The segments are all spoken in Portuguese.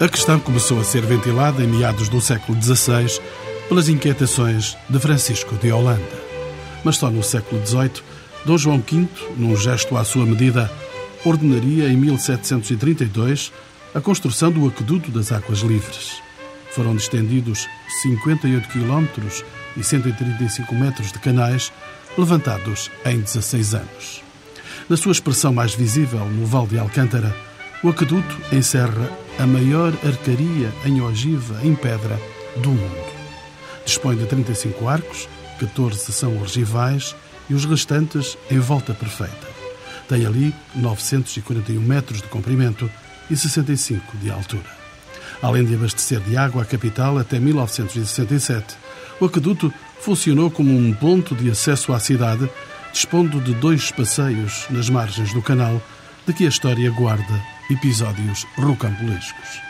A questão começou a ser ventilada em meados do século XVI pelas inquietações de Francisco de Holanda. Mas só no século XVIII, Dom João V, num gesto à sua medida, ordenaria em 1732 a construção do Aqueduto das Águas Livres. Foram distendidos 58 quilómetros e 135 metros de canais, levantados em 16 anos. Na sua expressão mais visível, no Val de Alcântara, o aqueduto encerra a maior arcaria em ogiva em pedra do mundo. Dispõe de 35 arcos, 14 são ogivais e os restantes em volta perfeita. Tem ali 941 metros de comprimento e 65 de altura. Além de abastecer de água a capital até 1967, o aqueduto funcionou como um ponto de acesso à cidade dispondo de dois passeios nas margens do canal, de que a história guarda episódios rocambolescos.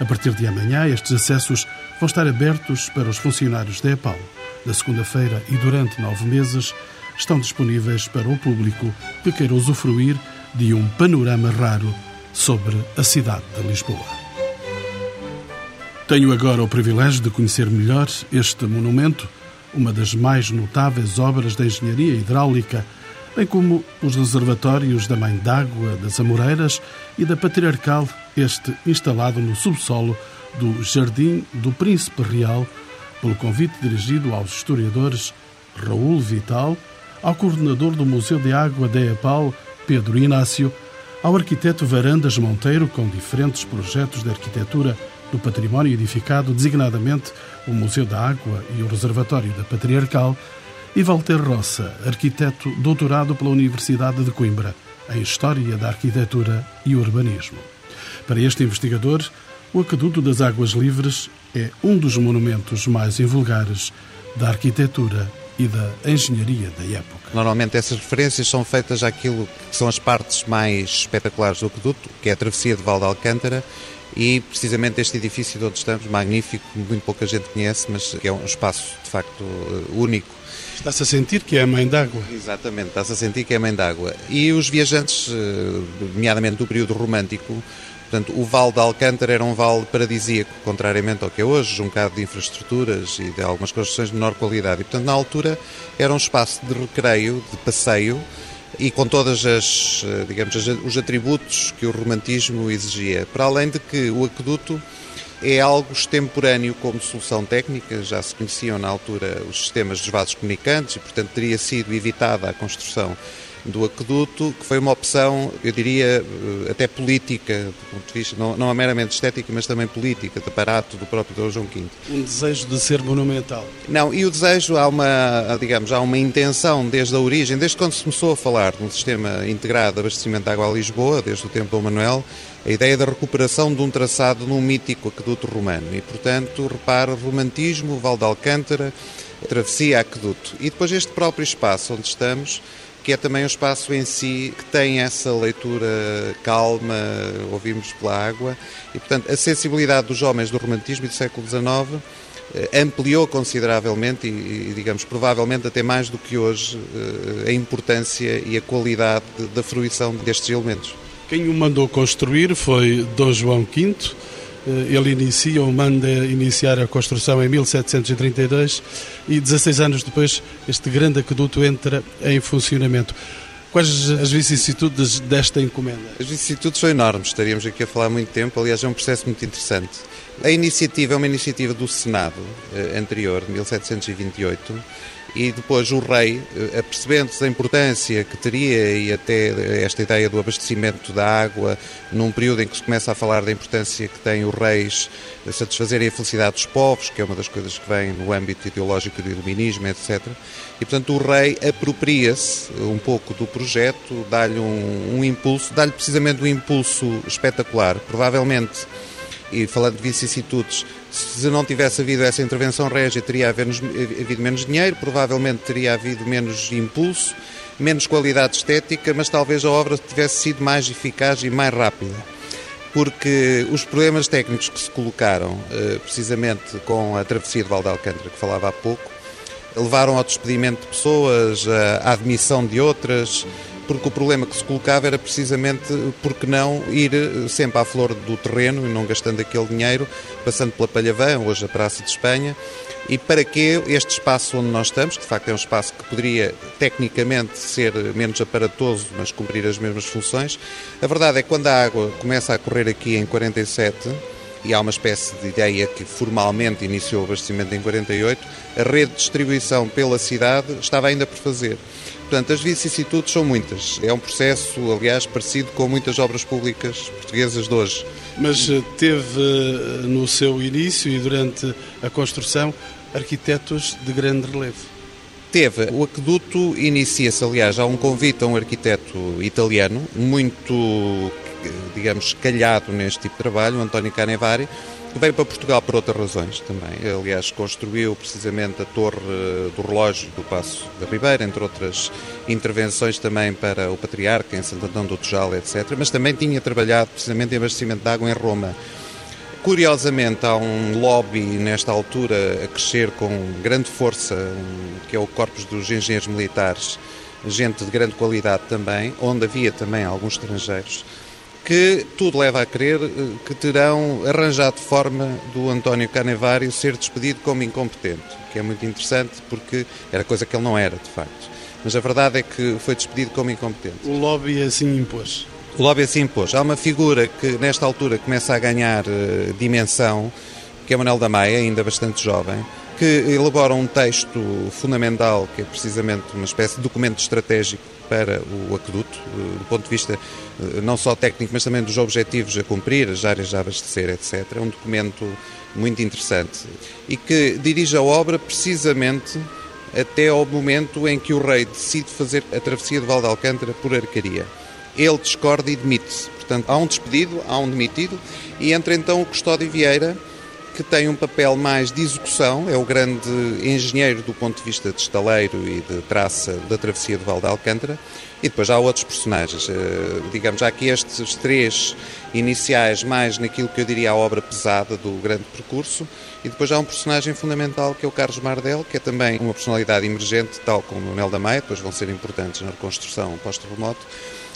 A partir de amanhã, estes acessos vão estar abertos para os funcionários da EPAL. Na segunda-feira e durante nove meses, estão disponíveis para o público que queira usufruir de um panorama raro sobre a cidade de Lisboa. Tenho agora o privilégio de conhecer melhor este monumento uma das mais notáveis obras da engenharia hidráulica, bem como os reservatórios da Mãe d'Água das Amoreiras e da Patriarcal, este instalado no subsolo do Jardim do Príncipe Real, pelo convite dirigido aos historiadores Raul Vital, ao coordenador do Museu de Água da EPAL, Pedro Inácio, ao arquiteto Varandas Monteiro, com diferentes projetos de arquitetura do património edificado, designadamente o Museu da Água e o Reservatório da Patriarcal, e Walter Roça, arquiteto doutorado pela Universidade de Coimbra, em História da Arquitetura e Urbanismo. Para este investigador, o Aqueduto das Águas Livres é um dos monumentos mais invulgares da arquitetura e da engenharia da época. Normalmente essas referências são feitas àquilo que são as partes mais espetaculares do aqueduto, que é a travessia de Val de Alcântara e precisamente este edifício de onde estamos, magnífico, muito pouca gente conhece, mas que é um espaço de facto único. Está-se a sentir que é a mãe d'água. Exatamente, está-se a sentir que é a mãe d'água. E os viajantes, eh, nomeadamente do período romântico, Portanto, o Val de Alcântara era um vale paradisíaco, contrariamente ao que é hoje, um bocado de infraestruturas e de algumas construções de menor qualidade. E, portanto, na altura era um espaço de recreio, de passeio, e com todas as, eh, digamos, os atributos que o romantismo exigia. Para além de que o aqueduto é algo extemporâneo como solução técnica, já se conheciam na altura os sistemas dos vasos comunicantes e, portanto, teria sido evitada a construção do aqueduto, que foi uma opção, eu diria, eh, até política, do ponto de vista, não, não é meramente estética, mas também política, de aparato do próprio Dom João V. Um desejo de ser monumental. Não, e o desejo, há uma, digamos, há uma intenção desde a origem, desde quando se começou a falar de um sistema integrado de abastecimento de água a Lisboa, desde o tempo do Manuel, a ideia da recuperação de um traçado num mítico aqueduto romano. E, portanto, repara, romantismo, Val de Alcântara, travessia aqueduto. E depois este próprio espaço onde estamos, que é também um espaço em si que tem essa leitura calma, ouvimos pela água, e portanto a sensibilidade dos homens do romantismo e do século XIX eh, ampliou consideravelmente e, digamos, provavelmente até mais do que hoje, eh, a importância e a qualidade da fruição destes elementos. Quem o mandou construir foi Dom João V, ele inicia ou manda iniciar a construção em 1732 e 16 anos depois este grande aqueduto entra em funcionamento. Quais as vicissitudes desta encomenda? As vicissitudes são enormes, estaríamos aqui a falar muito tempo, aliás é um processo muito interessante. A iniciativa é uma iniciativa do Senado eh, anterior, de 1728, e depois o rei, eh, apercebendo-se da importância que teria e até esta ideia do abastecimento da água, num período em que se começa a falar da importância que tem os reis satisfazerem a felicidade dos povos, que é uma das coisas que vem no âmbito ideológico do iluminismo, etc. E, portanto, o rei apropria-se um pouco do projeto, dá-lhe um, um impulso, dá-lhe precisamente um impulso espetacular. Provavelmente e falando de vicissitudes, se não tivesse havido essa intervenção régia, teria havido menos dinheiro, provavelmente teria havido menos impulso, menos qualidade estética, mas talvez a obra tivesse sido mais eficaz e mais rápida. Porque os problemas técnicos que se colocaram, eh, precisamente com a travessia de Valde Alcântara, que falava há pouco, levaram ao despedimento de pessoas, à admissão de outras, porque o problema que se colocava era precisamente porque não ir sempre à flor do terreno e não gastando aquele dinheiro, passando pela Palhavã, hoje a Praça de Espanha, e para que este espaço onde nós estamos, que de facto é um espaço que poderia tecnicamente ser menos aparatoso, mas cumprir as mesmas funções, a verdade é que quando a água começa a correr aqui em 47, e há uma espécie de ideia que formalmente iniciou o abastecimento em 48, a rede de distribuição pela cidade estava ainda por fazer. Portanto, as vicissitudes são muitas. É um processo, aliás, parecido com muitas obras públicas portuguesas de hoje. Mas eh, teve eh, no seu início e durante a construção arquitetos de grande relevo. Teve. O aqueduto inicia-se, aliás, há um convite a um arquiteto italiano, muito, digamos, calhado neste tipo de trabalho, António Canevari, veio para Portugal por outras razões também. Aliás, construiu precisamente a torre do relógio do Passo da Ribeira, entre outras intervenções também para o Patriarca em Santo Antão do Tujal, etc. Mas também tinha trabalhado precisamente em abastecimento de água em Roma. Curiosamente, há um lobby nesta altura a crescer com grande força, que é o Corpus dos Engenheiros Militares, gente de grande qualidade também, onde havia também alguns estrangeiros, que tudo leva a crer eh, que terão arranjado forma do António Canevário ser despedido como incompetente, que é muito interessante porque era coisa que ele não era, de facto. Mas a verdade é que foi despedido como incompetente. O lobby assim impôs. O lobby assim impôs. Há uma figura que nesta altura começa a ganhar uh, dimensão, que é Manuel da Maia, ainda bastante jovem, que elabora um texto fundamental, que é precisamente uma espécie de documento estratégico para o aqueduto, uh, do ponto de vista uh, não só técnico, mas também dos objetivos a cumprir, as áreas a abastecer, etc. É um documento muito interessante e que dirige a obra precisamente até ao momento em que o rei decide fazer a travessia de Val de Alcântara por Arcaria ele discorda e demite-se. Portanto, há um despedido, há um demitido, e entra então o Custódio Vieira, que tem um papel mais de execução, é o grande engenheiro do ponto de vista de estaleiro e de traça da travessia do Val de Alcântara, e depois há outros personagens. Eh, digamos, há aqui estes três iniciais, mais naquilo que eu diria a obra pesada do grande percurso, e depois há um personagem fundamental que é o Carlos Mardel, que é também uma personalidade emergente, tal como o Nel da Maia, depois vão ser importantes na reconstrução pós-terremoto,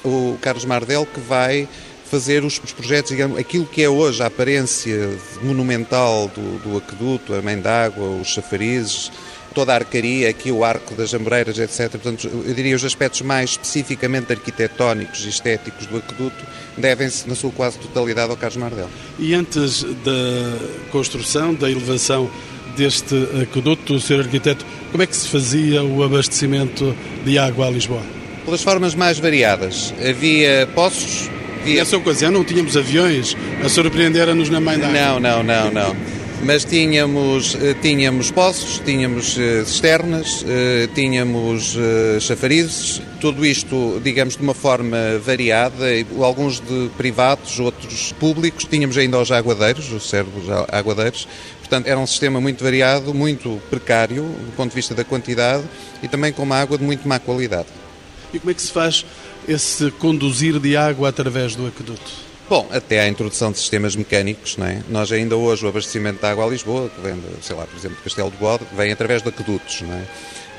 o Carlos Mardel, que vai fazer os, projetos, digamos, aquilo que é hoje a aparência monumental do, do aqueduto, a mãe d'água, os chafarizes, toda a arcaria, aqui o arco das Amoreiras, etc. Portanto, eu diria os aspectos mais especificamente arquitetónicos e estéticos do aqueduto devem-se, na sua quase totalidade, ao Carlos Mardel. E antes da construção, da elevação deste aqueduto, Sr. Arquiteto, como é que se fazia o abastecimento de água a Lisboa? pelas formas mais variadas. Havia poços. Havia... Nessa ocasião não tínhamos aviões a surpreender-nos na mãe da Não, não, não, não. Mas tínhamos, eh, tínhamos poços, tínhamos eh, cisternas, eh, tínhamos chafarizes, tudo isto, digamos, de uma forma variada, alguns de privados, outros públicos. Tínhamos ainda os aguadeiros, os servos aguadeiros, Portanto, era um sistema muito variado, muito precário do ponto de vista da quantidade e também com uma água de muito má qualidade. E como é que se faz esse conduzir de água através do aqueduto? Bom, até à introdução de sistemas mecânicos, não é? Nós ainda hoje o abastecimento de água a Lisboa, que vem, sei lá, por exemplo, de Castelo de Bode, vem através de aquedutos, não é?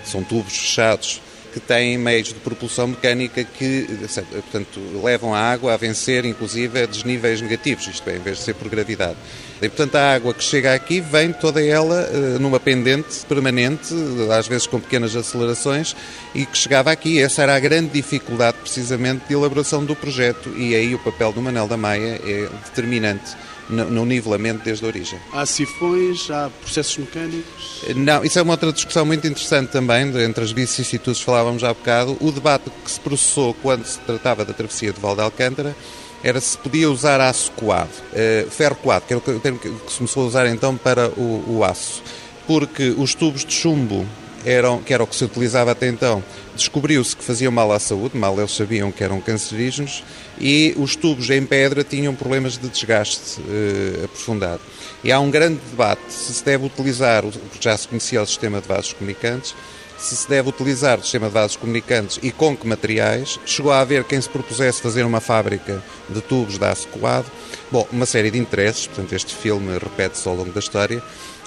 São tubos fechados que têm meios de propulsão mecânica que, portanto, levam a água a vencer, inclusive, a desníveis negativos, isto é, em vez de ser por gravidade. E, portanto, a água que chega aqui vem toda ela uh, numa pendente permanente, às vezes com pequenas acelerações, e que chegava aqui. Essa era a grande dificuldade, precisamente, de elaboração do projeto, e aí o papel do Manel da Maia é determinante no, no nivelamento desde a origem. Há sifões, há processos mecânicos? Não, isso é uma outra discussão muito interessante também, entre as vicissitudes falávamos há bocado. O debate que se processou quando se tratava da travessia de Val de Alcântara era se podia usar aço coado, uh, ferro coado, que era o termo que se começou a usar então para o, o aço, porque os tubos de chumbo eram, que era o que se utilizava até então, descobriu-se que faziam mal à saúde, mal eles sabiam que eram cancerígenos, e os tubos em pedra tinham problemas de desgaste uh, aprofundado. E há um grande debate se se deve utilizar, já se conhecia o sistema de vasos comunicantes, se se deve utilizar o sistema de vasos comunicantes e com que materiais. Chegou a haver quem se propusesse fazer uma fábrica de tubos de aço coado. Bom, uma série de interesses, portanto este filme repete-se ao longo da história.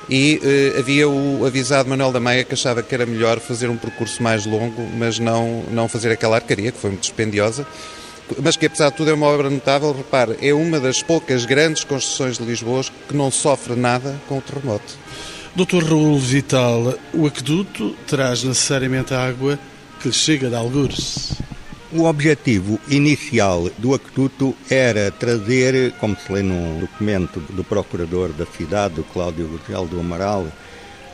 E eh, havia o avisado Manuel da Maia que achava que era melhor fazer um percurso mais longo, mas não, não fazer aquela arcaria, que foi muito dispendiosa, mas que apesar de tudo é uma obra notável. Repare, é uma das poucas grandes construções de Lisboa que não sofre nada com o terremoto. Doutor Raul Vital, o aqueduto traz necessariamente a água que lhe chega de algures. O objetivo inicial do aqueduto era trazer, como se lê num documento do procurador da cidade, Cláudio Gurgel do Amaral,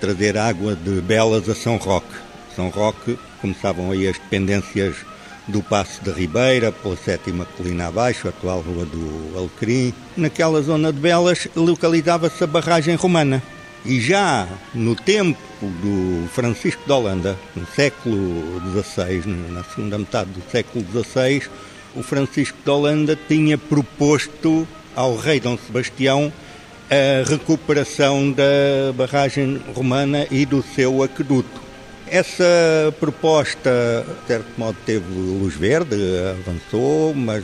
trazer água de Belas a São Roque. São Roque começavam aí as dependências do Passo da Ribeira, pela sétima colina abaixo, atual Rua do Alecrim. Naquela zona de Belas localizava-se a barragem romana. E já no tempo do Francisco de Holanda, no século XVI, na segunda metade do século XVI, o Francisco de Holanda tinha proposto ao rei Dom Sebastião a recuperação da barragem romana e do seu aqueduto. Essa proposta, de certo modo, teve luz verde, avançou, mas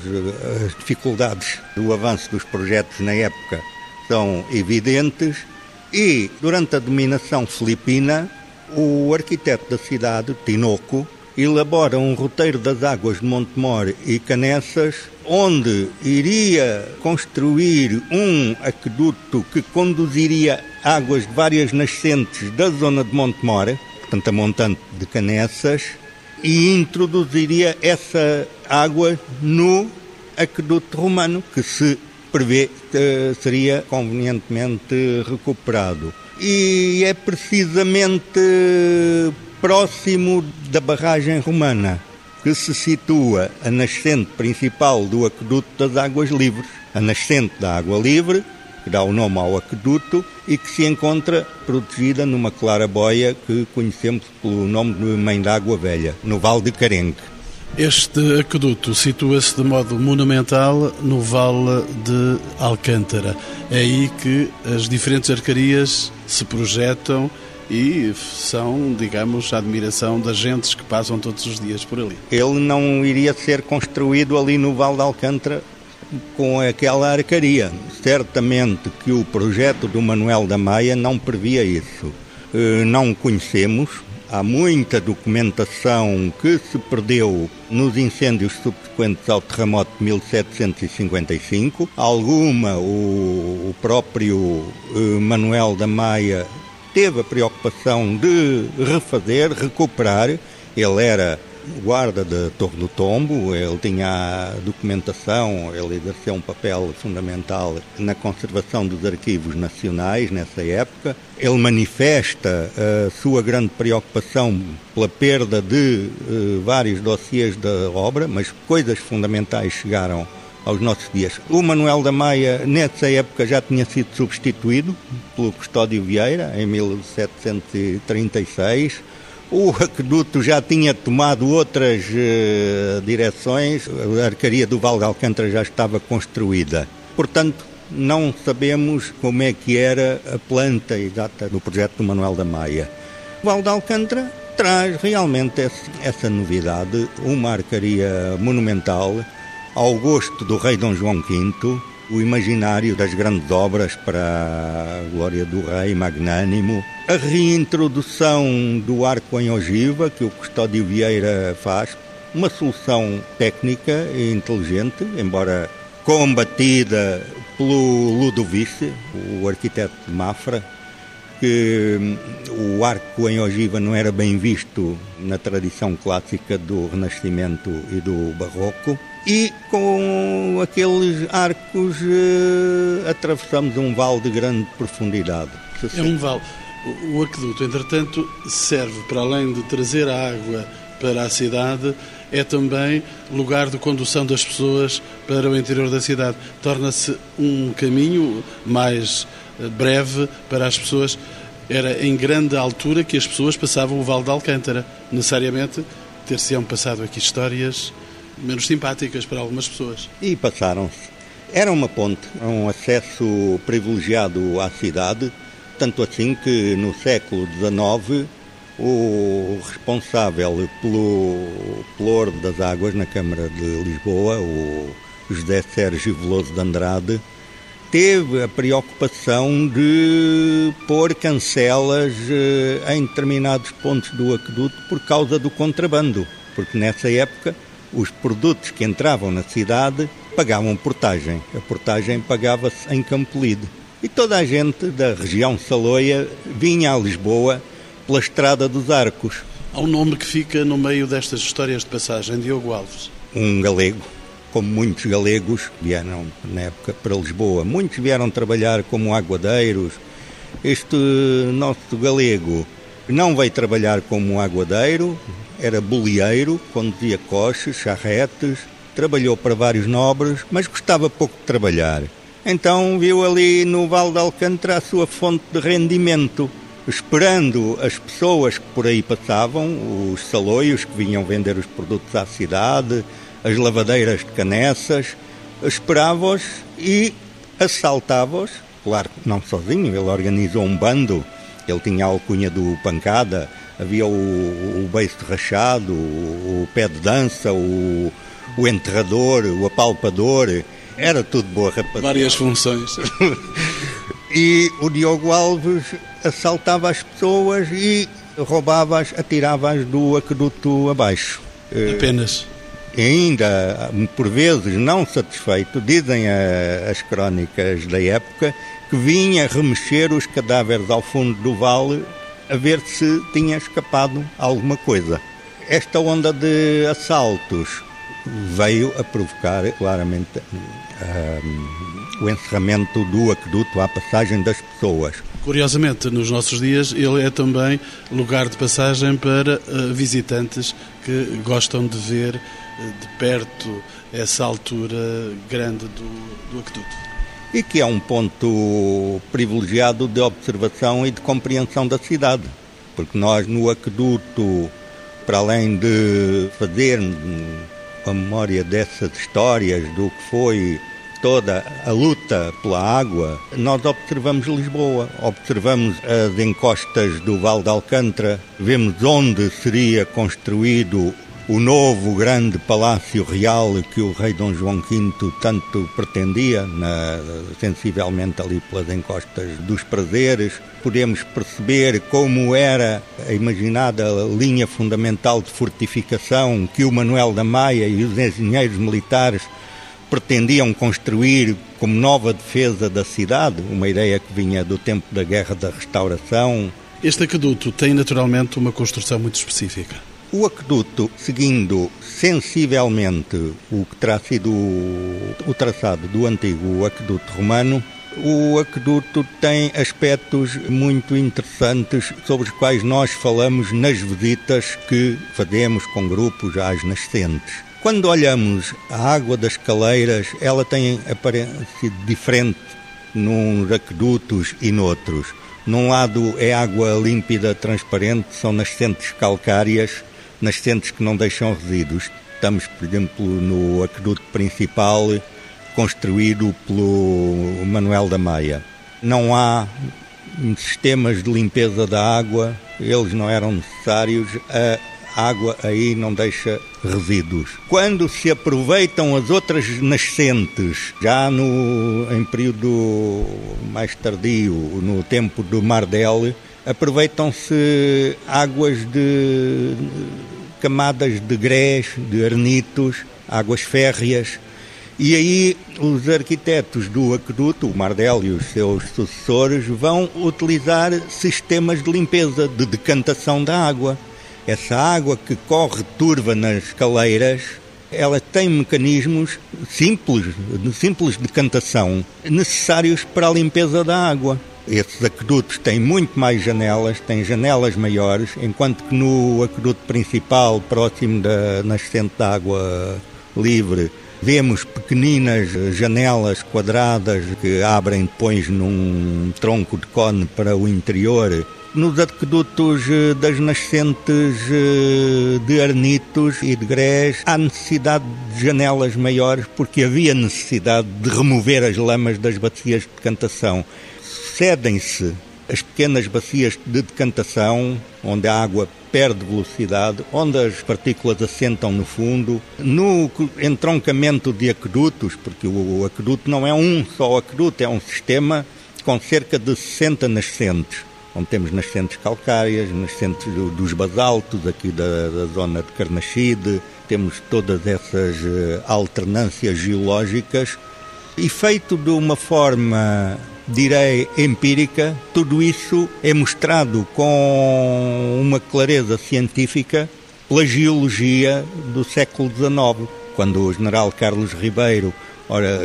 as dificuldades do avanço dos projetos na época são evidentes e, durante a dominação filipina, o arquiteto da cidade, Tinoco, elabora um roteiro das águas de Montemor e Canessas, onde iria construir um aqueduto que conduziria águas de várias nascentes da zona de Montemor, portanto a montante de Canessas, e introduziria essa água no aqueduto romano, que se prevê que seria convenientemente recuperado. E é precisamente próximo da barragem romana que se situa a nascente principal do aqueduto das Águas Livres, a nascente da Água Livre, que dá o nome ao aqueduto e que se encontra protegida numa claraboia que conhecemos pelo nome de Mãe d'Água Velha, no Vale de Carengue. Este aqueduto situa-se de modo monumental no Vale de Alcântara. É aí que as diferentes arcarias se projetam e são, digamos, a admiração das gentes que passam todos os dias por ali. Ele não iria ser construído ali no Vale de Alcântara com aquela arcaria. Certamente que o projeto do Manuel da Maia não previa isso. Eh, não conhecemos, Há muita documentação que se perdeu nos incêndios subsequentes ao terremoto de 1755. Alguma o, próprio eh, Manuel da Maia teve a preocupação de refazer, recuperar. Ele era guarda da Torre do Tombo, ele tinha documentação, ele exerceu um papel fundamental na conservação dos arquivos nacionais nessa época. Ele manifesta a sua grande preocupação pela perda de uh, vários dossiês da obra, mas coisas fundamentais chegaram aos nossos dias. O Manuel da Maia, nessa época, já tinha sido substituído pelo Custódio Vieira, em 1736 o aqueduto já tinha tomado outras uh, direções, a arcaria do Val de Alcântara já estava construída. Portanto, não sabemos como é que era a planta exata do projeto do Manuel da Maia. O Val de Alcântara traz realmente esse, essa novidade, uma arcaria monumental ao gosto do rei Dom João V, o imaginário das grandes obras para a glória do rei magnânimo, a reintrodução do arco em ogiva que o Custódio Vieira faz, uma solução técnica e inteligente, embora combatida pelo Ludovice, o arquiteto de Mafra, que hum, o arco em ogiva não era bem visto na tradição clássica do Renascimento e do Barroco. E com aqueles arcos uh, atravessamos um vale de grande profundidade. É um vale. O aqueduto, entretanto, serve para além de trazer a água para a cidade, é também lugar de condução das pessoas para o interior da cidade. Torna-se um caminho mais eh, breve para as pessoas. Era em grande altura que as pessoas passavam o Vale de Alcântara. Necessariamente ter-se-ão passado aqui histórias menos simpáticas para algumas pessoas. E passaram-se. Era uma ponte, um acesso privilegiado à cidade, tanto assim que no século XIX o responsável pelo ploro das águas na Câmara de Lisboa, o José Sérgio Veloso de Andrade, teve a preocupação de pôr cancelas eh, em determinados pontos do aqueduto por causa do contrabando, porque nessa época os produtos que entravam na cidade pagavam portagem. A portagem pagava-se em Campolide. E toda a gente da região Saloia vinha a Lisboa pela Estrada dos Arcos. Há um nome que fica no meio destas histórias de passagem, Diogo Alves. Um galego, como muitos galegos vieram na época para Lisboa. Muitos vieram trabalhar como aguadeiros. Este nosso galego não veio trabalhar como aguadeiro, era bolieiro, conduzia coches, charretes, trabalhou para vários nobres, mas gostava pouco de trabalhar. Então viu ali no Val de Alcântara a sua fonte de rendimento, esperando as pessoas que por aí passavam, os saloios que vinham vender os produtos à cidade, as lavadeiras de canessas, esperava-os e assaltava-os, claro que não sozinho, ele organizou um bando, ele tinha a alcunha do Pancada, havia o, o beiço rachado, o, o, pé de dança, o, o enterrador, o apalpador, era tudo boa rapaz. Várias funções. e o Diogo Alves assaltava as pessoas e roubava-as, atirava-as do aqueduto abaixo. Apenas? ainda, por vezes, não satisfeito, dizem a, as crónicas da época, que vinha remexer os cadáveres ao fundo do vale a ver se tinha escapado alguma coisa. Esta onda de assaltos veio a provocar claramente um, o encerramento do aqueduto à passagem das pessoas. Curiosamente, nos nossos dias, ele é também lugar de passagem para uh, visitantes que gostam de ver uh, de perto essa altura grande do, do aqueduto e que é um ponto privilegiado de observação e de compreensão da cidade, porque nós no aqueduto, para além de fazer a memória dessas histórias do que foi toda a luta pela água, nós observamos Lisboa, observamos as encostas do Val de Alcântara, vemos onde seria construído o novo grande palácio real que o rei Dom João V tanto pretendia, na, sensivelmente ali pelas encostas dos prazeres, podemos perceber como era a imaginada linha fundamental de fortificação que o Manuel da Maia e os engenheiros militares pretendiam construir como nova defesa da cidade, uma ideia que vinha do tempo da Guerra da Restauração. Este aqueduto tem naturalmente uma construção muito específica. O aqueduto, seguindo sensivelmente o que terá sido o traçado do antigo aqueduto romano, o aqueduto tem aspectos muito interessantes sobre os quais nós falamos nas visitas que fazemos com grupos às nascentes. Quando olhamos a água das caleiras, ela tem aparência diferente nos aquedutos e noutros. Num lado é água límpida, transparente, são nascentes calcárias, nascentes que não deixam resíduos. Estamos, por exemplo, no aqueduto principal construído pelo Manuel da Maia. Não há sistemas de limpeza da água, eles não eram necessários, a água aí não deixa resíduos. Quando se aproveitam as outras nascentes, já no, em período mais tardio, no tempo do Mardel, aproveitam-se águas de camadas de grés, de arnitos, águas férreas, e aí os arquitetos do aqueduto, o Mardel e os seus sucessores, vão utilizar sistemas de limpeza, de decantação da água. Essa água que corre turva nas caleiras, ela tem mecanismos simples, de simples decantação, necessários para a limpeza da água. Esses aquedutos têm muito mais janelas, têm janelas maiores, enquanto que no aqueduto principal, próximo da nascente de água livre, vemos pequeninas janelas quadradas que abrem depois num tronco de cone para o interior. Nos aquedutos eh, das nascentes eh, de arnitos e de grés há necessidade de janelas maiores porque havia necessidade de remover as lamas das bacias de decantação cedem-se as pequenas bacias de decantação, onde a água perde velocidade, onde as partículas assentam no fundo, no entroncamento de aquedutos, porque o aqueduto não é um só aqueduto, é um sistema com cerca de 60 nascentes, onde temos nascentes calcárias, nascentes dos basaltos, aqui da, da zona de Carnaxide, temos todas essas eh, alternâncias geológicas e feito de uma forma direi, empírica, tudo isso é mostrado com uma clareza científica pela geologia do século XIX, quando o general Carlos Ribeiro,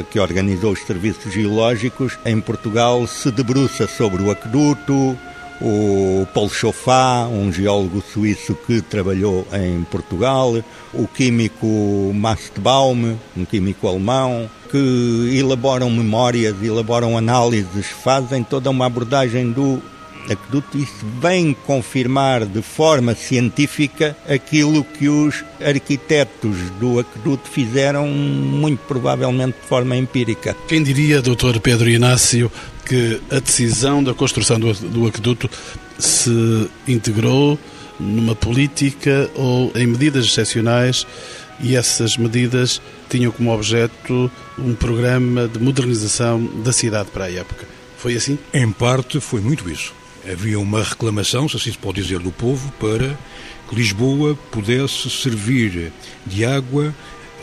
que organizou os serviços geológicos em Portugal, se debruça sobre o aqueduto, o Paul Chauffat, um geólogo suíço que trabalhou em Portugal, o químico Mastbaum, um químico alemão, que elaboram memórias, elaboram análises, fazem toda uma abordagem do aqueduto. Isso vem confirmar de forma científica aquilo que os arquitetos do aqueduto fizeram, muito provavelmente de forma empírica. Quem diria, Dr. Pedro Inácio, que a decisão da construção do, do aqueduto se integrou numa política ou em medidas excepcionais e essas medidas tinham como objeto um programa de modernização da cidade para a época. Foi assim? Em parte foi muito isso. Havia uma reclamação, se assim se pode dizer, do povo para que Lisboa pudesse servir de água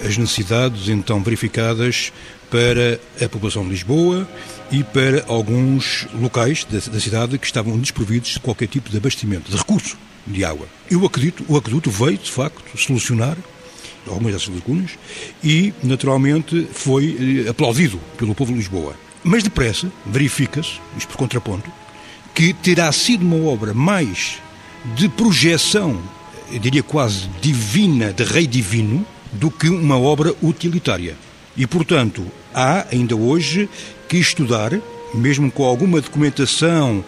as necessidades então verificadas para a população de Lisboa e para alguns locais da, da cidade que estavam desprovidos de qualquer tipo de abastecimento, de recurso de água. Eu acredito, o aqueduto veio, de facto, solucionar algumas dessas lacunas e, naturalmente, foi eh, aplaudido pelo povo de Lisboa. Mas depressa verifica-se, isto por contraponto, que terá sido uma obra mais de projeção, eu diria quase divina, de rei divino, do que uma obra utilitária. E, portanto, há ainda hoje que estudar, mesmo com alguma documentação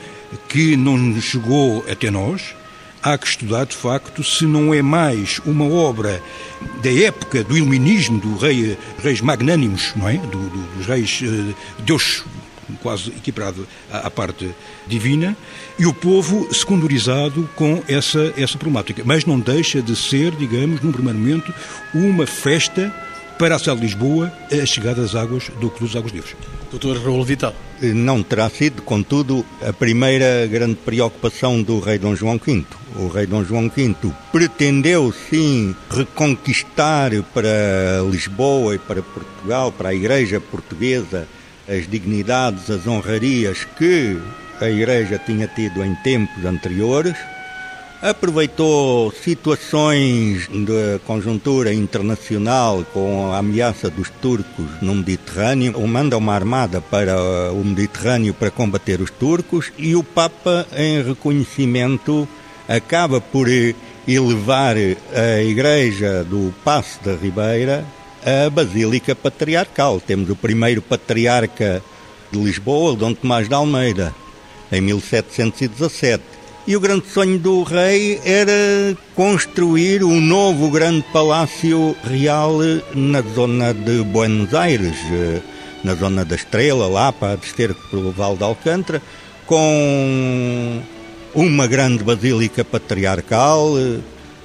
que não chegou até nós, há que estudar de facto se não é mais uma obra da época do iluminismo, do rei, reis magnânimos, não é? Do, do, dos reis uh, Deus quase equiparado à, à, parte divina, e o povo secundarizado com essa, essa problemática. Mas não deixa de ser, digamos, num primeiro momento, uma festa para a cidade de Lisboa a chegada das águas do Cruz dos Águas Livres. Doutor Raul Vital. Não terá sido, contudo, a primeira grande preocupação do rei Dom João V. O rei Dom João V pretendeu, sim, reconquistar para Lisboa e para Portugal, para a Igreja Portuguesa, as dignidades, as honrarias que a Igreja tinha tido em tempos anteriores aproveitou situações de conjuntura internacional com a ameaça dos turcos no Mediterrâneo, manda uma armada para o Mediterrâneo para combater os turcos e o Papa, em reconhecimento, acaba por elevar a igreja do Passo da Ribeira à Basílica Patriarcal. Temos o primeiro patriarca de Lisboa, Dom Tomás de Almeida, em 1717 e o grande sonho do rei era construir um novo grande palácio real na zona de Buenos Aires, na zona da Estrela, lá para descer pelo Val de Alcântara, com uma grande basílica patriarcal.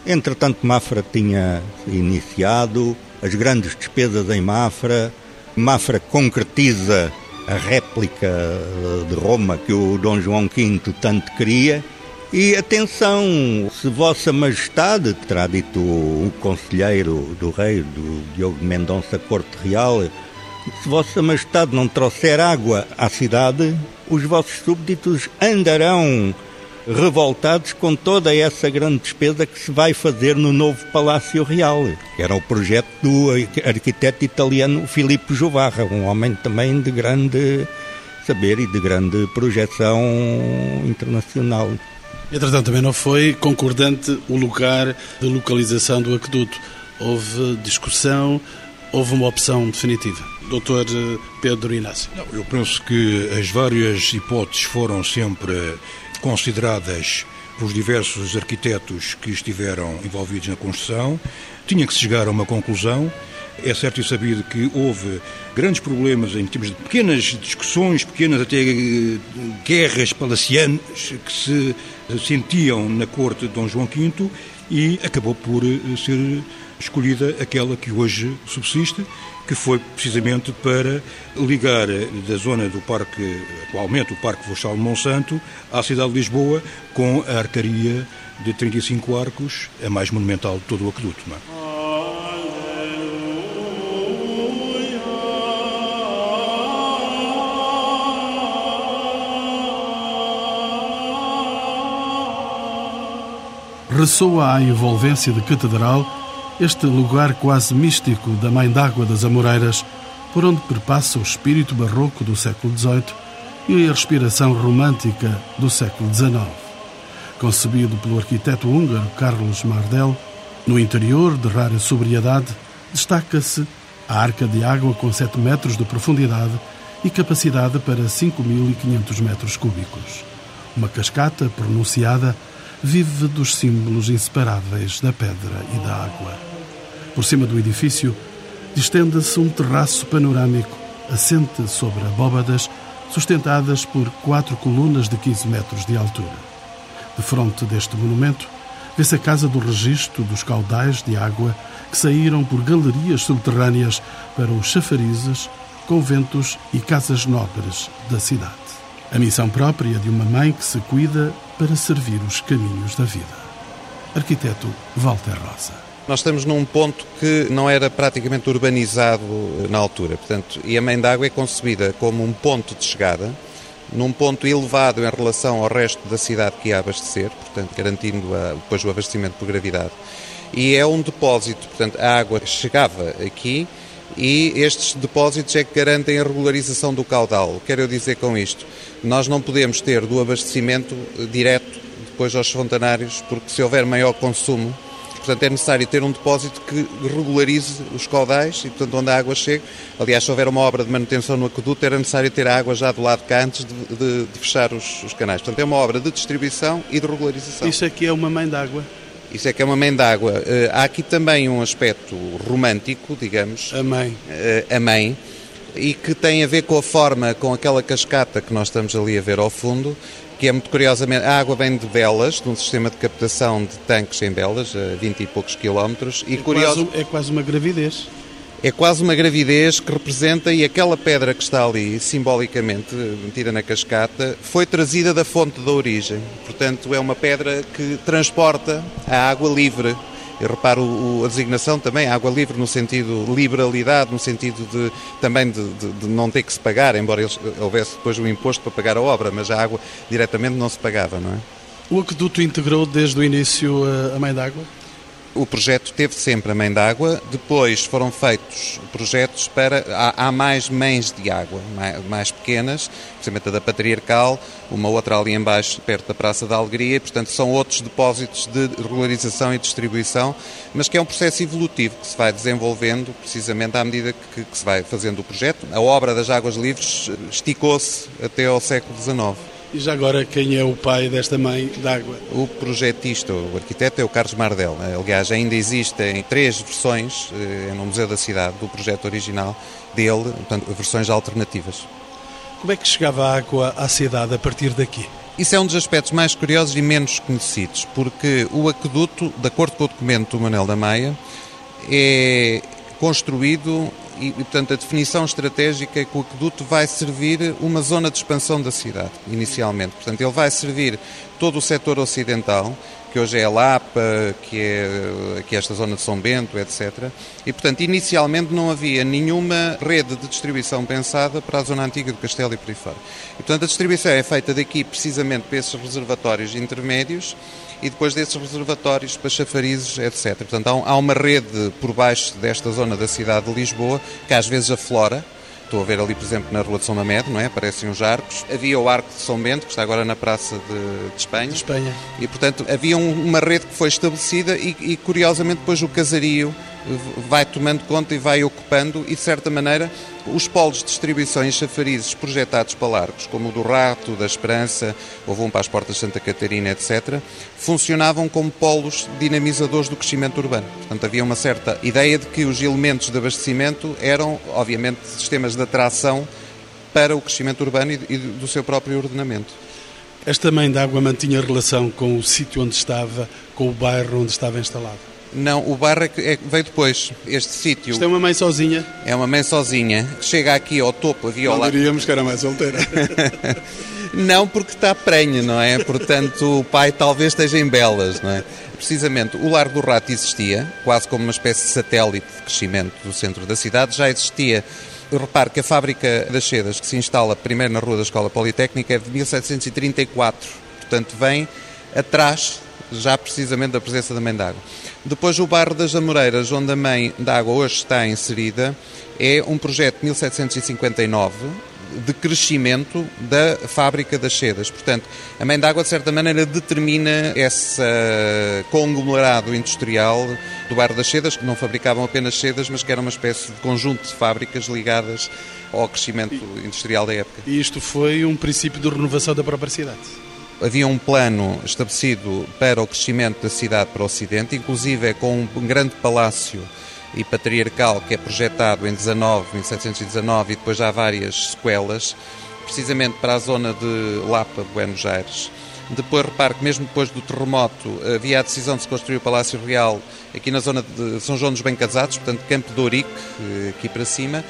Entretanto, Mafra tinha iniciado as grandes despesas em Mafra. Mafra concretiza a réplica de Roma que o Dom João V tanto queria e atenção, se Vossa Majestade, terá dito o conselheiro do rei, do Diogo Mendonça Corte Real, se Vossa Majestade não trouxer água à cidade, os vossos súbditos andarão revoltados com toda essa grande despesa que se vai fazer no novo Palácio Real, era o projeto do arquiteto italiano Filippo Jovarra, um homem também de grande saber e de grande projeção internacional. Entretanto, também não foi concordante o lugar de localização do aqueduto. Houve discussão, houve uma opção definitiva. Doutor eh, Pedro Inácio. Não, eu penso que as várias hipóteses foram sempre consideradas pelos diversos arquitetos que estiveram envolvidos na construção. Tinha que se chegar a uma conclusão É certo e sabido que houve grandes problemas em termos de pequenas discussões, pequenas até eh, guerras palacianas que se sentiam na corte de Dom João V e acabou por eh, ser escolhida aquela que hoje subsiste, que foi precisamente para ligar da zona do parque, atualmente o Parque Florestal de Monsanto, à cidade de Lisboa, com a arcaria de 35 arcos, a mais monumental de todo o aqueduto. Não é? Ressoa à envolvência de catedral este lugar quase místico da Mãe d'Água das Amoreiras, por onde perpassa o espírito barroco do século XVIII e a respiração romântica do século XIX. Concebido pelo arquiteto húngaro Carlos Mardel, no interior, de rara sobriedade, destaca-se a arca de água com 7 metros de profundidade e capacidade para 5.500 metros cúbicos. Uma cascata pronunciada vive dos símbolos inseparáveis da pedra e da água. Por cima do edifício, distende-se um terraço panorâmico assente sobre abóbadas sustentadas por quatro colunas de 15 metros de altura. De fronte deste monumento, vê-se a casa do registro dos caudais de água que saíram por galerias subterrâneas para os chafarizes, conventos e casas nobres da cidade. A missão própria de uma mãe que se cuida para servir os caminhos da vida. Arquiteto Walter Rosa. Nós estamos num ponto que não era praticamente urbanizado na altura, portanto, e a Mãe d'Água é concebida como um ponto de chegada, num ponto elevado em relação ao resto da cidade que ia abastecer, portanto, garantindo a, depois o abastecimento por gravidade. E é um depósito, portanto, a água chegava aqui e estes depósitos é que garantem a regularização do caudal. Quero dizer com isto? Nós não podemos ter do abastecimento direto depois aos fontanários, porque se houver maior consumo, portanto é necessário ter um depósito que regularize os caudais e, portanto, onde a água chega. Aliás, se houver uma obra de manutenção no aqueduto, era necessário ter a água já do lado cá antes de, de, de fechar os, os canais. Portanto, é uma obra de distribuição e de regularização. Isso aqui é uma mãe d'água? Isso é que é uma mãe d'água. Uh, há aqui também um aspecto romântico, digamos. A mãe. Uh, a mãe e que tem a ver com a forma, com aquela cascata que nós estamos ali a ver ao fundo, que é muito curiosamente, a água vem de Belas, de um sistema de captação de tanques em Belas, a 20 e poucos quilómetros. E é, curioso... quase, é quase uma gravidez. É quase uma gravidez que representa, e aquela pedra que está ali, simbolicamente metida na cascata, foi trazida da fonte da origem. Portanto, é uma pedra que transporta a água livre eu reparo o, a designação também, água livre no sentido liberalidade, no sentido de também de, de, de não ter que se pagar, embora eles, houvesse depois o imposto para pagar a obra, mas a água diretamente não se pagava, não é? O aqueduto integrou desde o início a mãe d'água? O projeto teve sempre a mãe d'água, depois foram feitos projetos para. Há, há, mais mães de água, mais, mais pequenas, precisamente a da Patriarcal, uma outra ali embaixo, perto da Praça da Alegria, e, portanto são outros depósitos de regularização e distribuição, mas que é um processo evolutivo que se vai desenvolvendo precisamente à medida que, que se vai fazendo o projeto. A obra das Águas Livres esticou-se até ao século XIX. E já agora, quem é o pai desta mãe d'água? O projetista, o arquiteto, é o Carlos Mardel. Aliás, ainda existem três versões eh, no Museu da Cidade do projeto original dele, portanto, versões alternativas. Como é que chegava a água à cidade a partir daqui? Isso é um dos aspectos mais curiosos e menos conhecidos, porque o aqueduto, de acordo com o documento do Manuel da Maia, é construído e, portanto, a definição estratégica é que o aqueduto vai servir uma zona de expansão da cidade, inicialmente. Portanto, ele vai servir todo o setor ocidental, que hoje é a Lapa, que é, que é esta zona de São Bento, etc. E, portanto, inicialmente não havia nenhuma rede de distribuição pensada para a zona antiga do Castelo e por aí fora. E, portanto, a distribuição é feita daqui precisamente para esses reservatórios intermédios e depois desses reservatórios para chafarizes, etc. Portanto, há, uma rede por baixo desta zona da cidade de Lisboa que às vezes aflora. Estou a ver ali, por exemplo, na Rua de São Mamed, não é? Aparecem os arcos. Havia o Arco de São Bento, que está agora na Praça de, de Espanha. De Espanha. E, portanto, havia um, uma rede que foi estabelecida e, e, curiosamente, depois o casario vai tomando conta e vai ocupando e, de certa maneira, Os polos de distribuição em chafarizes projetados para largos, como o do Rato, da Esperança, houve um para as Portas de Santa Catarina, etc., funcionavam como polos dinamizadores do crescimento urbano. Portanto, havia uma certa ideia de que os elementos de abastecimento eram, obviamente, sistemas de atração para o crescimento urbano e do seu próprio ordenamento. Esta mãe d'água mantinha relação com o sítio onde estava, com o bairro onde estava instalado? Não, o bairro é, é, veio depois. Este sítio. Isto é uma mãe sozinha? É uma mãe sozinha. Chega aqui ao topo, havia Não diríamos que era mais solteira. não, porque está prenha, não é? Portanto, o pai talvez esteja em belas, não é? Precisamente, o Largo do Rato existia, quase como uma espécie de satélite de crescimento do centro da cidade. Já existia eu reparo que a fábrica das sedas, que se instala primeiro na Rua da Escola Politécnica, é de 1734. Portanto, vem atrás já precisamente da presença da Mãe d'Água. Depois, o bairro das Amoreiras, onde a Mãe d'Água hoje está inserida, é um projeto de 1759 de crescimento da fábrica das sedas. Portanto, a Mãe d'Água, de certa maneira, determina esse conglomerado industrial do bairro das sedas, que não fabricavam apenas sedas, mas que era uma espécie de conjunto de fábricas ligadas ao crescimento industrial da época. E isto foi um princípio de renovação da própria cidade? Havia um plano estabelecido para o crescimento da cidade para o Ocidente, inclusive é com um grande palácio e patriarcal que é projetado em 19, 1719 e depois já há várias sequelas, precisamente para a zona de Lapa, Buenos Aires. Depois repare que mesmo depois do terremoto havia a decisão de se construir o Palácio Real aqui na zona de São João dos Bem Casados, portanto Campo de Ourique, eh, aqui para cima,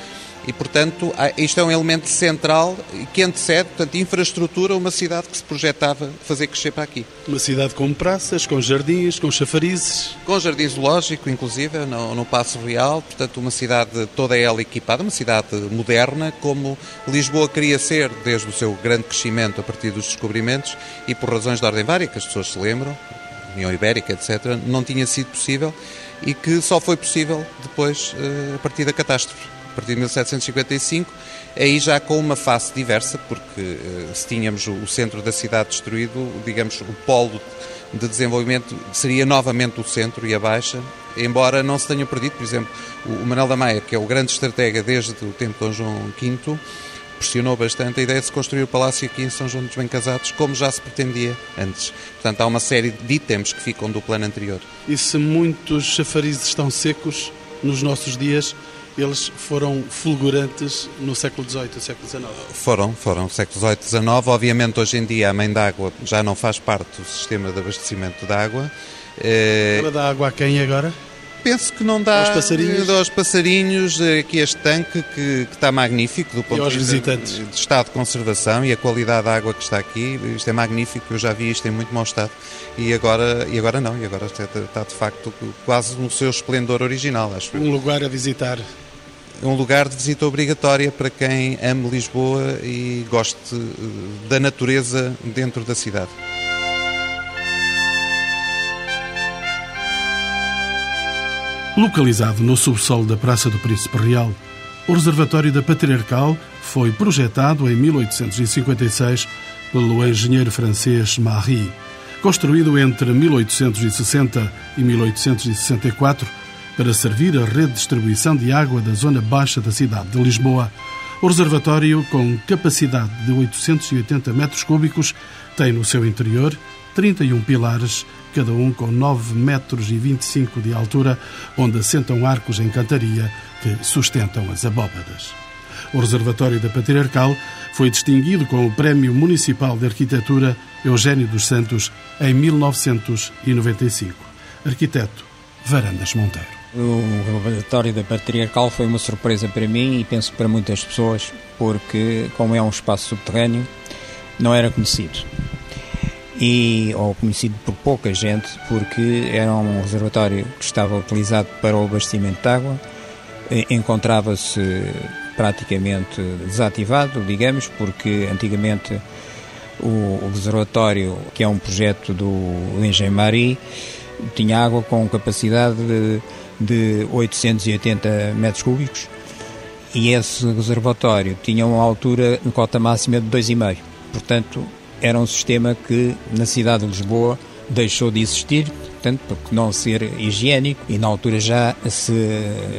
e, portanto, isto é um elemento central que antecede, portanto, infraestrutura, uma cidade que se projetava fazer crescer para aqui. Uma cidade com praças, com jardins, com chafarizes. Com jardim zoológico, inclusive, no, no Passo Real, portanto, uma cidade toda ela equipada, uma cidade moderna, como Lisboa queria ser desde o seu grande crescimento a partir dos descobrimentos e por razões de ordem vária, que as pessoas se lembram, União Ibérica, etc., não tinha sido possível e que só foi possível depois eh, a partir da catástrofe partir de 1755, aí já com uma face diversa, porque eh, se tínhamos o centro da cidade destruído, digamos, o polo de desenvolvimento seria novamente o centro e a baixa, embora não se tenha perdido, por exemplo, o Manuel da Maia, que é o grande estratega desde o tempo de Dom João V, pressionou bastante a ideia de se construir o palácio aqui em São João dos Bem Casados, como já se pretendia antes. Portanto, há uma série de itens que ficam do plano anterior. E se muitos chafarizes estão secos nos nossos dias, eles foram fulgurantes no século XVIII e século XIX. Foram, foram, século XVIII e XIX. Obviamente, hoje em dia, a mãe d'água já não faz parte do sistema de abastecimento de água. Ela dá água a quem agora? penso que não dá aos passarinhos, aos passarinhos aqui este tanque que, que está magnífico do ponto de vista de estado de conservação e a qualidade da água que está aqui, isto é magnífico, eu já vi isto em muito mau estado e agora, e agora não, e agora está, está de facto quase no seu esplendor original, acho. Um lugar a visitar um lugar de visita obrigatória para quem ame Lisboa e goste eh, da natureza dentro da cidade. Localizado no subsolo da Praça do Príncipe Real, o Reservatório da Patriarcal foi projetado em 1856 pelo engenheiro francês Marie. Construído entre 1860 e 1864 para servir a rede de distribuição de água da zona baixa da cidade de Lisboa, o reservatório, com capacidade de 880 metros cúbicos, tem no seu interior 31 pilares cada um com 9 metros e 25 de altura, onde assentam arcos em cantaria que sustentam as abóbadas. O Reservatório da Patriarcal foi distinguido com o Prémio Municipal de Arquitetura Eugênio dos Santos em 1995. Arquiteto Varandas Monteiro. O Reservatório da Patriarcal foi uma surpresa para mim e penso para muitas pessoas, porque, como é um espaço subterrâneo, não era conhecido. E ou conhecido por pouca gente, porque era um reservatório que estava utilizado para o abastecimento de água, encontrava-se praticamente desativado, digamos, porque antigamente o, reservatório, que é um projeto do Engenho Mari, tinha água com capacidade de, de 880 metros cúbicos e esse reservatório tinha uma altura, cota máxima de 2,5. Portanto, era um sistema que na cidade de Lisboa deixou de existir, portanto, por não ser higiênico, e na altura já se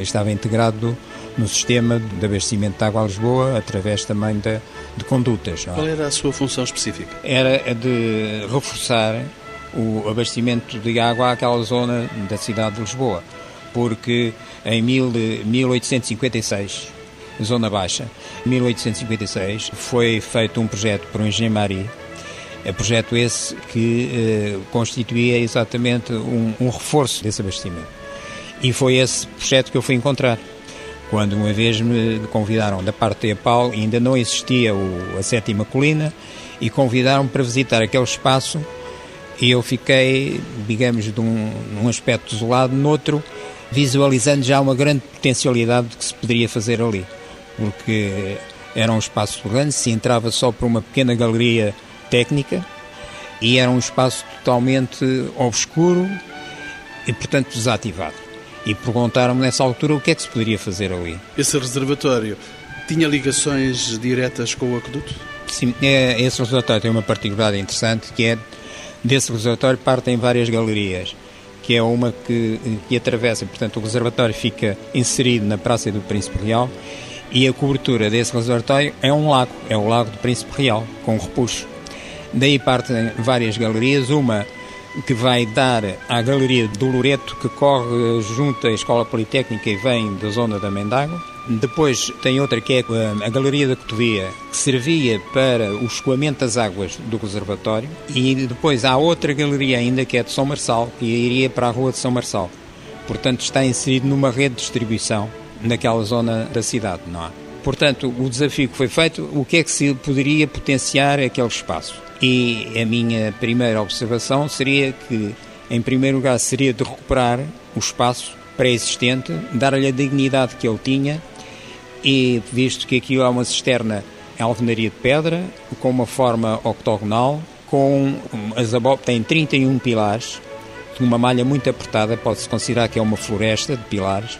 estava integrado no sistema de abastecimento de água a Lisboa, através também de, de condutas. Qual era a sua função específica? Era a de reforçar o abastecimento de água àquela zona da cidade de Lisboa, porque em 1856, Zona Baixa, 1856, foi feito um projeto por um engenheiro Mari, é projeto esse que eh, constituía exatamente um, um reforço desse abastecimento. E foi esse projeto que eu fui encontrar quando uma vez me convidaram da parte de EPAL, ainda não existia o, a sétima colina, e convidaram-me para visitar aquele espaço e eu fiquei, digamos, de um, num aspecto isolado, noutro, visualizando já uma grande potencialidade que se poderia fazer ali, porque era um espaço grande, se entrava só por uma pequena galeria técnica e era um espaço totalmente obscuro e, portanto, desativado. E perguntaram-me nessa altura o que é que se poderia fazer ali. Esse reservatório tinha ligações diretas com o aqueduto? Sim, é, esse reservatório tem uma particularidade interessante que é desse reservatório partem várias galerias, que é uma que, que atravessa, portanto o reservatório fica inserido na Praça do Príncipe Real e a cobertura desse reservatório é um lago, é o Lago do Príncipe Real, com repuxo. Daí partem várias galerias, uma que vai dar à Galeria do Loreto, que corre junto à Escola Politécnica e vem da zona da Mendago. Depois tem outra que é a Galeria da Cotovia, que servia para o escoamento das águas do reservatório. E depois há outra galeria ainda que é de São Marçal, que iria para a Rua de São Marçal. Portanto, está inserido numa rede de distribuição naquela zona da cidade, não é? Portanto, o desafio que foi feito, o que é que se poderia potenciar aquele espaço? E a minha primeira observação seria que, em primeiro lugar, seria de recuperar o espaço pré-existente, dar-lhe a dignidade que ele tinha, e visto que aquilo é uma cisterna em alvenaria de pedra, com uma forma octogonal, com as abóboras, tem 31 pilares, uma malha muito apertada, pode-se considerar que é uma floresta de pilares,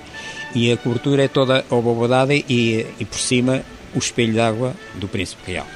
e a cobertura é toda abobadada e, e por cima o espelho d'água do Príncipe Real.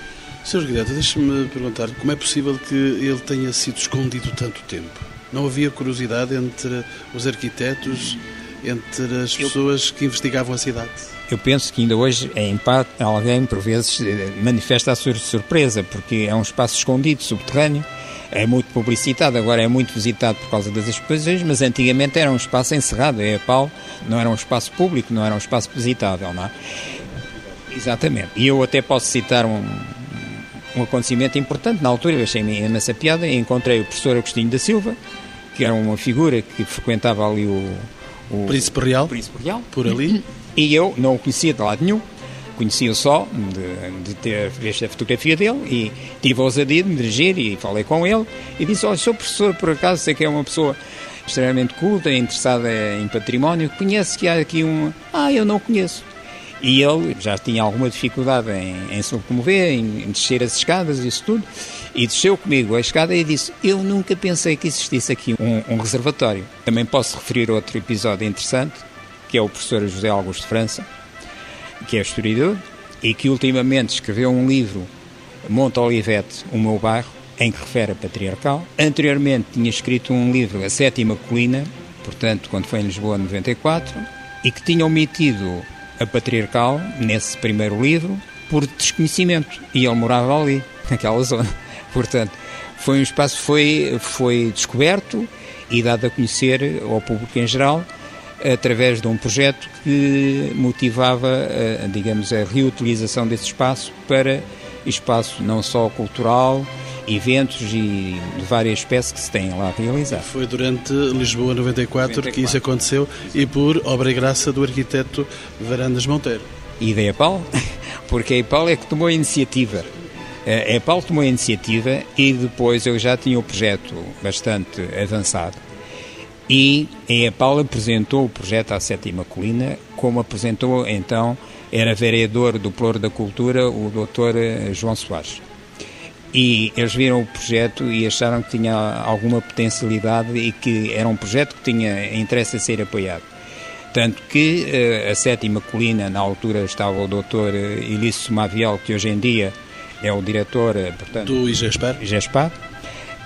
Sr. Arquiteto, deixe-me perguntar como é possível que ele tenha sido escondido tanto tempo? Não havia curiosidade entre os arquitetos, entre as pessoas que investigavam a cidade? Eu penso que ainda hoje, em parte, alguém, por vezes, manifesta a sua surpresa, porque é um espaço escondido, subterrâneo, é muito publicitado, agora é muito visitado por causa das exposições, mas antigamente era um espaço encerrado, é a pau, não era um espaço público, não era um espaço visitável, não é? Exatamente. E eu até posso citar um, um acontecimento importante. Na altura, eu achei-me imensa piada encontrei o professor Agostinho da Silva, que era uma figura que frequentava ali o, o Príncipe Real, Príncipe Real, por ali. E eu não o conhecia de lado nenhum, conhecia só de, de, ter visto a fotografia dele e tive a ousadia de me dirigir e falei com ele e disse, olha, sou professor, por acaso, sei que é uma pessoa extremamente culta, interessada em património, conhece que há aqui um... Ah, eu não conheço. E ele já tinha alguma dificuldade em, em se locomover, em, em descer as escadas, isso tudo, e desceu comigo a escada e disse: Eu nunca pensei que existisse aqui um, um reservatório. Também posso referir outro episódio interessante, que é o professor José Augusto França, que é historiador, e que ultimamente escreveu um livro, Monte Olivete, o meu bairro, em que refere a patriarcal. Anteriormente tinha escrito um livro, A Sétima Colina, portanto, quando foi em Lisboa, em 94, e que tinha omitido a patriarcal nesse primeiro livro por desconhecimento e ele morava ali naquela zona portanto foi um espaço foi foi descoberto e dado a conhecer ao público em geral através de um projeto que motivava digamos a reutilização desse espaço para espaço não só cultural eventos e de várias espécies que se têm lá realizado. Foi durante Lisboa 94, 94, que isso aconteceu e por obra e graça do arquiteto Varandas Monteiro. E da EPAL, porque a EPAL é que tomou a iniciativa. A EPAL tomou a iniciativa e depois eu já tinha o projeto bastante avançado. E a EPAL apresentou o projeto à Sétima Colina, como apresentou então, era vereador do Ploro da Cultura, o Dr. João Soares e eles viram o projeto e acharam que tinha alguma potencialidade e que era um projeto que tinha interesse a ser apoiado. Tanto que uh, a sétima colina, na altura estava o doutor Ilício Maviel, que hoje em dia é o diretor eh, portanto, do IGESPAR. IGESPAR.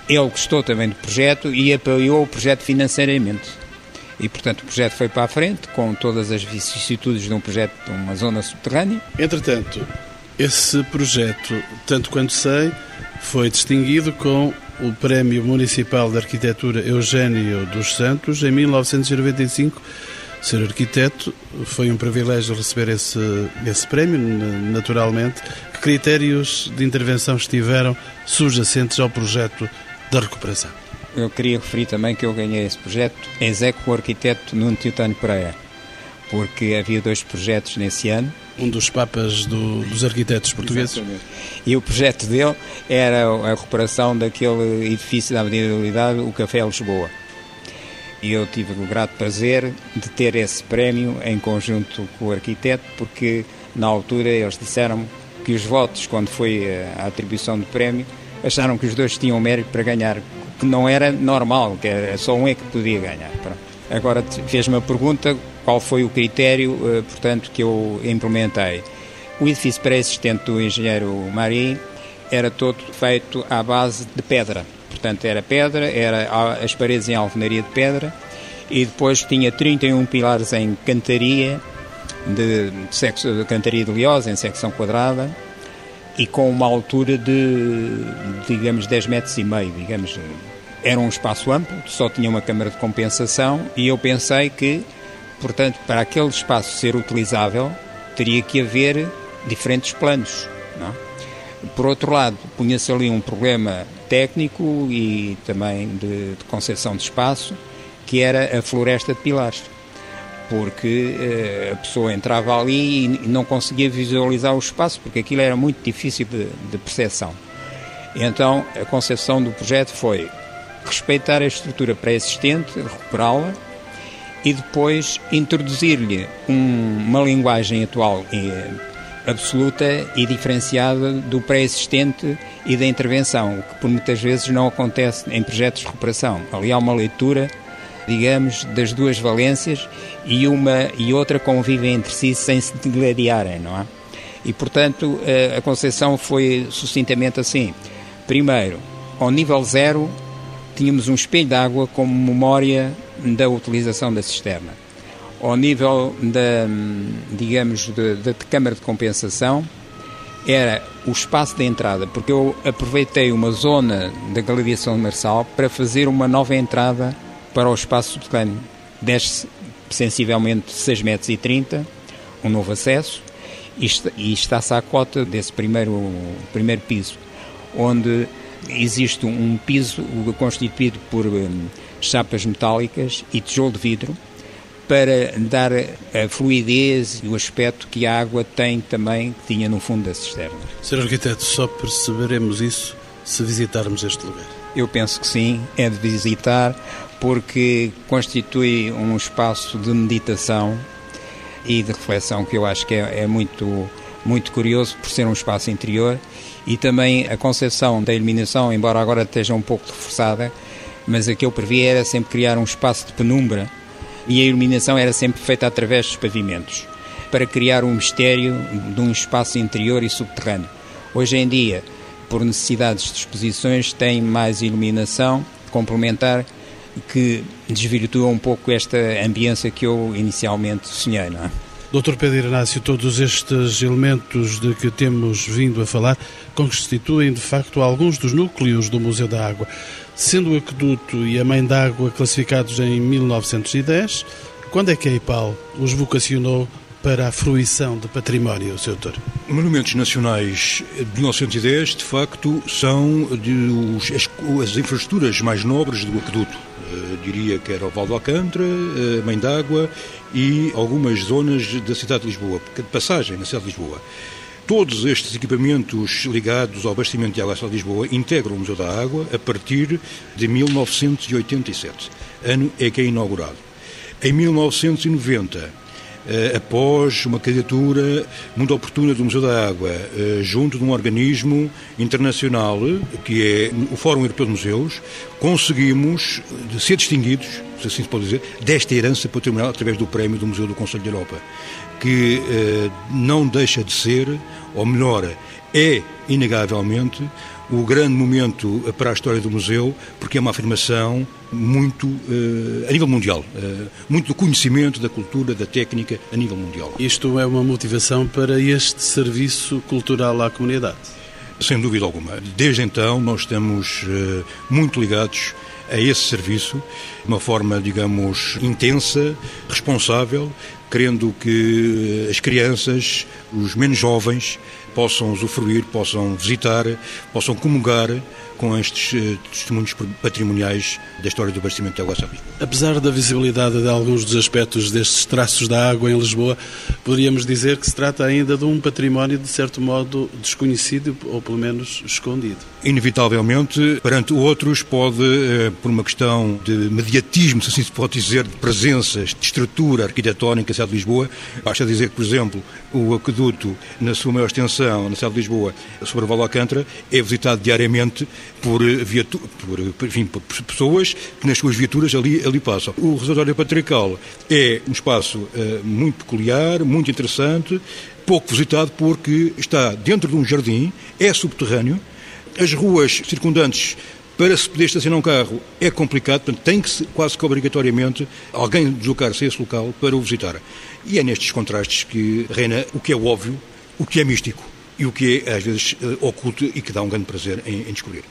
Ele gostou também do projeto e apoiou o projeto financeiramente. E, portanto, o projeto foi para a frente, com todas as vicissitudes de um projeto de uma zona subterrânea. Entretanto, esse projeto, tanto quanto sei, foi distinguido com o Prémio Municipal de Arquitetura Eugênio dos Santos em 1995. Ser arquiteto foi um privilégio receber esse, esse prémio, naturalmente. Que critérios de intervenção estiveram subjacentes ao projeto da recuperação? Eu queria referir também que eu ganhei esse projeto em Zé com o arquiteto Nuno Teotânio Pereira, porque havia dois projetos nesse ano. Um dos papas do, dos arquitetos portugueses. Exatamente. E o projeto dele era a recuperação daquele edifício da Avenida da Unidade, o Café Lisboa. E eu tive o grato prazer de ter esse prémio em conjunto com o arquiteto, porque na altura eles disseram que os votos, quando foi a atribuição do prémio, acharam que os dois tinham mérito para ganhar, que não era normal, que era só um é que podia ganhar. Agora fez-me a pergunta qual foi o critério, eh, portanto, que eu implementei. O edifício pré-existente do engenheiro Mari era todo feito à base de pedra. Portanto, era pedra, era as paredes em alvenaria de pedra e depois tinha 31 pilares em cantaria, de, de, de cantaria de liosa, em secção quadrada, e com uma altura de, digamos, 10 metros e meio, digamos. Era um espaço amplo, só tinha uma câmara de compensação e eu pensei que Portanto, para aquele espaço ser utilizável, teria que haver diferentes planos. Não? Por outro lado, punha-se ali um problema técnico e também de, de concepção de espaço, que era a floresta de pilares. Porque eh, a pessoa entrava ali e não conseguia visualizar o espaço, porque aquilo era muito difícil de, de percepção. Então, a concepção do projeto foi respeitar a estrutura pré-existente, recuperá-la, e depois introduzir-lhe um, uma linguagem atual e, absoluta e diferenciada do pré-existente e da intervenção, o que por muitas vezes não acontece em projetos de recuperação. Ali há uma leitura, digamos, das duas valências e uma e outra convivem entre si sem se degladiarem, não é? E, portanto, a concepção foi sucintamente assim. Primeiro, ao nível zero, tínhamos um espelho de água como memória da utilização da cisterna. Ao nível da, digamos, da câmara de compensação, era o espaço de entrada, porque eu aproveitei uma zona da Galeria São Marçal para fazer uma nova entrada para o espaço subterrâneo. Desce sensivelmente 6 metros e 30, um novo acesso, e está-se à cota desse primeiro, primeiro piso, onde existe um piso constituído por hum, chapas metálicas e tijolo de vidro para dar a fluidez e o aspecto que a água tem também, que tinha no fundo da cisterna. Sr. Arquiteto, só perceberemos isso se visitarmos este lugar. Eu penso que sim, é de visitar, porque constitui um espaço de meditação e de reflexão que eu acho que é, é muito, muito curioso por ser um espaço interior e também a concepção da iluminação, embora agora esteja um pouco reforçada, mas aquilo previa era sempre criar um espaço de penumbra e a iluminação era sempre feita através dos pavimentos, para criar um mistério de um espaço interior e subterrâneo. Hoje em dia, por necessidades de exposições, tem mais iluminação complementar que desvirtua um pouco esta ambiência que eu inicialmente sonhei, não é? Dr. Pedro Inácio, todos estes elementos de que temos vindo a falar constituem, de facto, alguns dos núcleos do Museu da Água. Sendo o aqueduto e a mãe d'água classificados em 1910, quando é que a IPAL os vocacionou para a fruição de património, Sr. Doutor? Monumentos Nacionais de 1910, de facto, são de os, as, as infraestruturas mais nobres do aqueduto. Uh, diria que era o Val do Alcântara, a Mãe d'Água e algumas zonas da cidade de Lisboa, de passagem na cidade de Lisboa. Todos estes equipamentos ligados ao abastecimento de água cidade de Lisboa integram o Museu da Água a partir de 1987, ano em que é inaugurado. Em 1990, Uh, após uma candidatura muito oportuna do Museu da Água, uh, junto de um organismo internacional, que é o Fórum Europeu de Museus, conseguimos ser distinguidos, se assim se pode dizer, desta herança patrimonial através do prémio do Museu do Conselho da Europa, que uh, não deixa de ser, ou melhor, é inegavelmente o grande momento para a história do museu, porque é uma afirmação muito a nível mundial, muito do conhecimento da cultura, da técnica a nível mundial. Isto é uma motivação para este serviço cultural à comunidade? Sem dúvida alguma. Desde então nós estamos muito ligados a esse serviço de uma forma, digamos, intensa, responsável, querendo que as crianças, os menos jovens, possam usufruir, possam visitar, possam comungar com estes uh, testemunhos patrimoniais da história do abastecimento de água Sabi. Apesar da visibilidade de alguns dos aspectos destes traços da água em Lisboa, poderíamos dizer que se trata ainda de um património, de certo modo, desconhecido ou pelo menos escondido. Inevitavelmente, perante outros, pode, uh, por uma questão de mediatismo, se assim se pode dizer, de presenças, de estrutura arquitetónica na cidade de Lisboa, basta dizer que, por exemplo, o aqueduto, na sua maior extensão, na cidade de Lisboa, sobre o Val Alcântara, é visitado diariamente por, eh, viatu por, eh, enfim, por pessoas que nas suas viaturas ali, ali passam. O reservatório patriarcal é um espaço uh, muito peculiar, muito interessante, pouco visitado porque está dentro de um jardim, é subterrâneo, as ruas circundantes para se poder estacionar um carro é complicado, portanto tem que quase que obrigatoriamente alguém deslocar-se a esse local para o visitar. E é nestes contrastes que reina o que é óbvio, o que é místico e o que é às vezes oculto e que dá um grande prazer em, em descobrir.